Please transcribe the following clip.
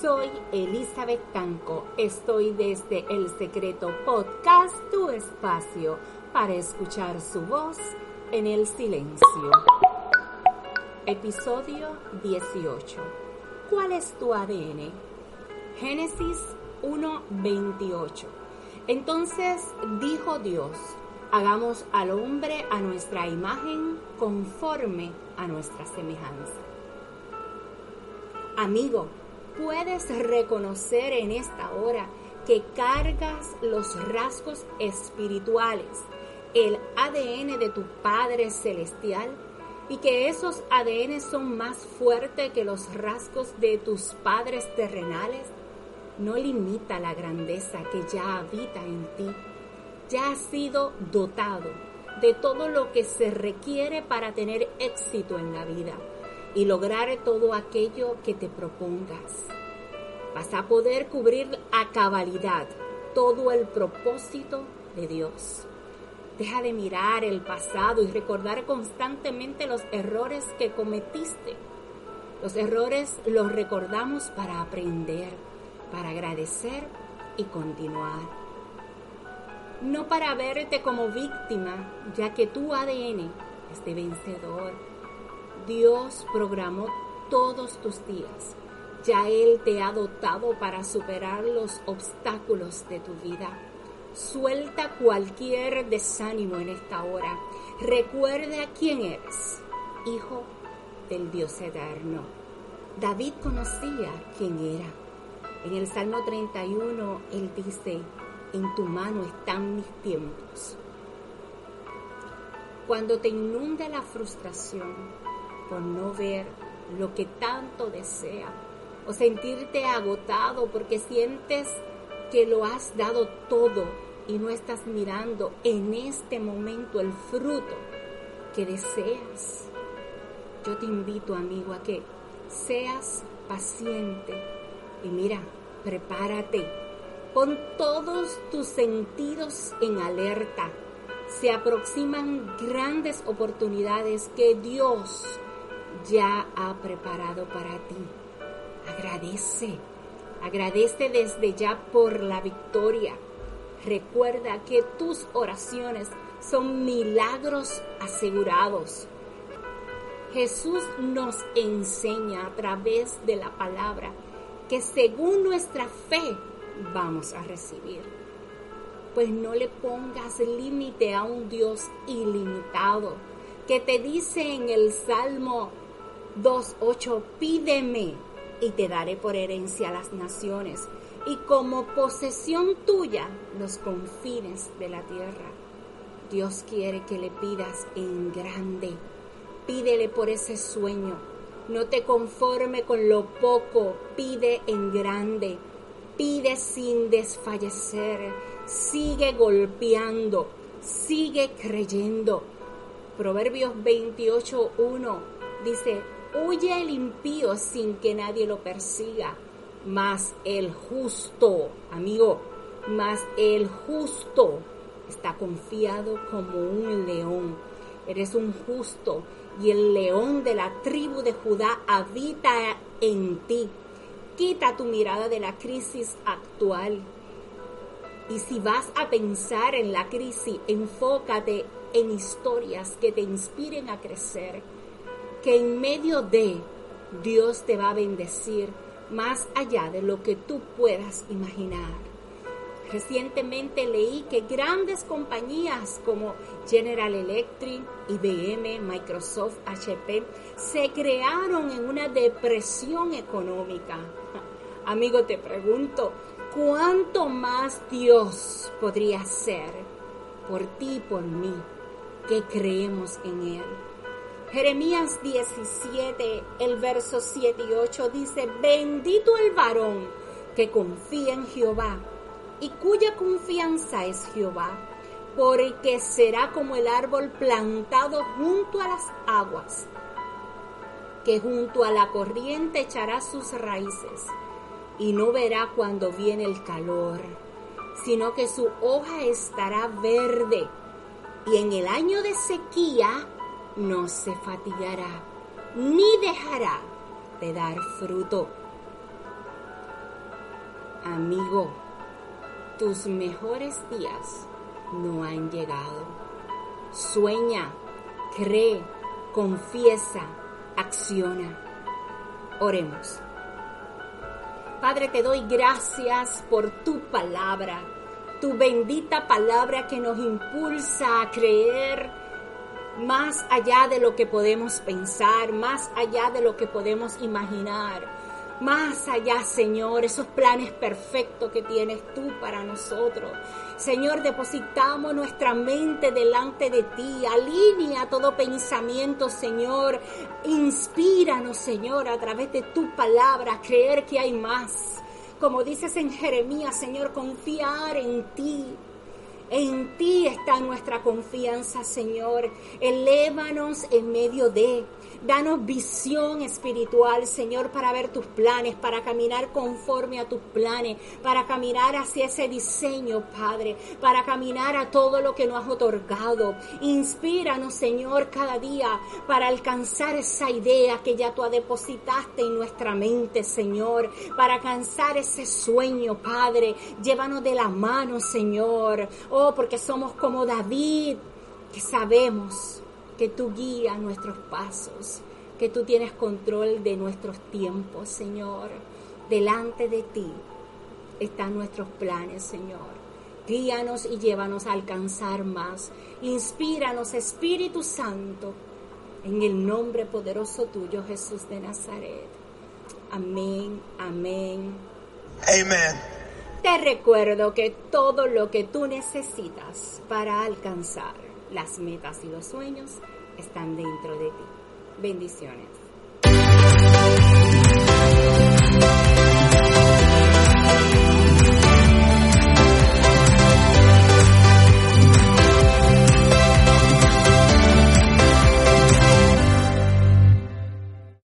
Soy Elizabeth Tanco. Estoy desde El Secreto Podcast, tu espacio para escuchar su voz en el silencio. Episodio 18. ¿Cuál es tu ADN? Génesis 1:28. Entonces dijo Dios, hagamos al hombre a nuestra imagen conforme a nuestra semejanza. Amigo, puedes reconocer en esta hora que cargas los rasgos espirituales, el ADN de tu Padre Celestial y que esos ADN son más fuertes que los rasgos de tus padres terrenales, no limita la grandeza que ya habita en ti. Ya has sido dotado de todo lo que se requiere para tener éxito en la vida y lograr todo aquello que te propongas. Vas a poder cubrir a cabalidad todo el propósito de Dios. Deja de mirar el pasado y recordar constantemente los errores que cometiste. Los errores los recordamos para aprender, para agradecer y continuar. No para verte como víctima, ya que tu ADN es de vencedor Dios programó todos tus días. Ya Él te ha dotado para superar los obstáculos de tu vida. Suelta cualquier desánimo en esta hora. Recuerda quién eres, hijo del Dios eterno. David conocía quién era. En el Salmo 31 él dice, en tu mano están mis tiempos. Cuando te inunde la frustración, por no ver lo que tanto desea o sentirte agotado porque sientes que lo has dado todo y no estás mirando en este momento el fruto que deseas. Yo te invito, amigo, a que seas paciente y mira, prepárate. Pon todos tus sentidos en alerta. Se aproximan grandes oportunidades que Dios ya ha preparado para ti. Agradece, agradece desde ya por la victoria. Recuerda que tus oraciones son milagros asegurados. Jesús nos enseña a través de la palabra que según nuestra fe vamos a recibir. Pues no le pongas límite a un Dios ilimitado que te dice en el Salmo 2.8, pídeme y te daré por herencia las naciones y como posesión tuya los confines de la tierra. Dios quiere que le pidas en grande. Pídele por ese sueño. No te conforme con lo poco, pide en grande. Pide sin desfallecer. Sigue golpeando. Sigue creyendo. Proverbios 28.1 dice, Huye el impío sin que nadie lo persiga, mas el justo, amigo, mas el justo está confiado como un león. Eres un justo y el león de la tribu de Judá habita en ti. Quita tu mirada de la crisis actual. Y si vas a pensar en la crisis, enfócate en historias que te inspiren a crecer que en medio de Dios te va a bendecir más allá de lo que tú puedas imaginar. Recientemente leí que grandes compañías como General Electric, IBM, Microsoft, HP se crearon en una depresión económica. Amigo, te pregunto, ¿cuánto más Dios podría hacer por ti y por mí que creemos en Él? Jeremías 17, el verso 7 y 8 dice, bendito el varón que confía en Jehová y cuya confianza es Jehová, porque será como el árbol plantado junto a las aguas, que junto a la corriente echará sus raíces y no verá cuando viene el calor, sino que su hoja estará verde y en el año de sequía no se fatigará, ni dejará de dar fruto. Amigo, tus mejores días no han llegado. Sueña, cree, confiesa, acciona. Oremos. Padre, te doy gracias por tu palabra, tu bendita palabra que nos impulsa a creer más allá de lo que podemos pensar, más allá de lo que podemos imaginar más allá, Señor, esos planes perfectos que tienes tú para nosotros. Señor, depositamos nuestra mente delante de ti. Alinea todo pensamiento, Señor. Inspíranos, Señor, a través de tu palabra, creer que hay más. Como dices en Jeremías, Señor, confiar en ti. En ti está nuestra confianza, Señor. Elévanos en medio de. Danos visión espiritual, Señor, para ver tus planes, para caminar conforme a tus planes, para caminar hacia ese diseño, Padre, para caminar a todo lo que nos has otorgado. Inspíranos, Señor, cada día para alcanzar esa idea que ya tú depositaste en nuestra mente, Señor, para alcanzar ese sueño, Padre. Llévanos de la mano, Señor. Oh, porque somos como David, que sabemos que tú guías nuestros pasos, que tú tienes control de nuestros tiempos, Señor. Delante de ti están nuestros planes, Señor. Guíanos y llévanos a alcanzar más. Inspíranos, Espíritu Santo, en el nombre poderoso tuyo, Jesús de Nazaret. Amén, amén. Amen. Te recuerdo que todo lo que tú necesitas para alcanzar las metas y los sueños están dentro de ti. Bendiciones.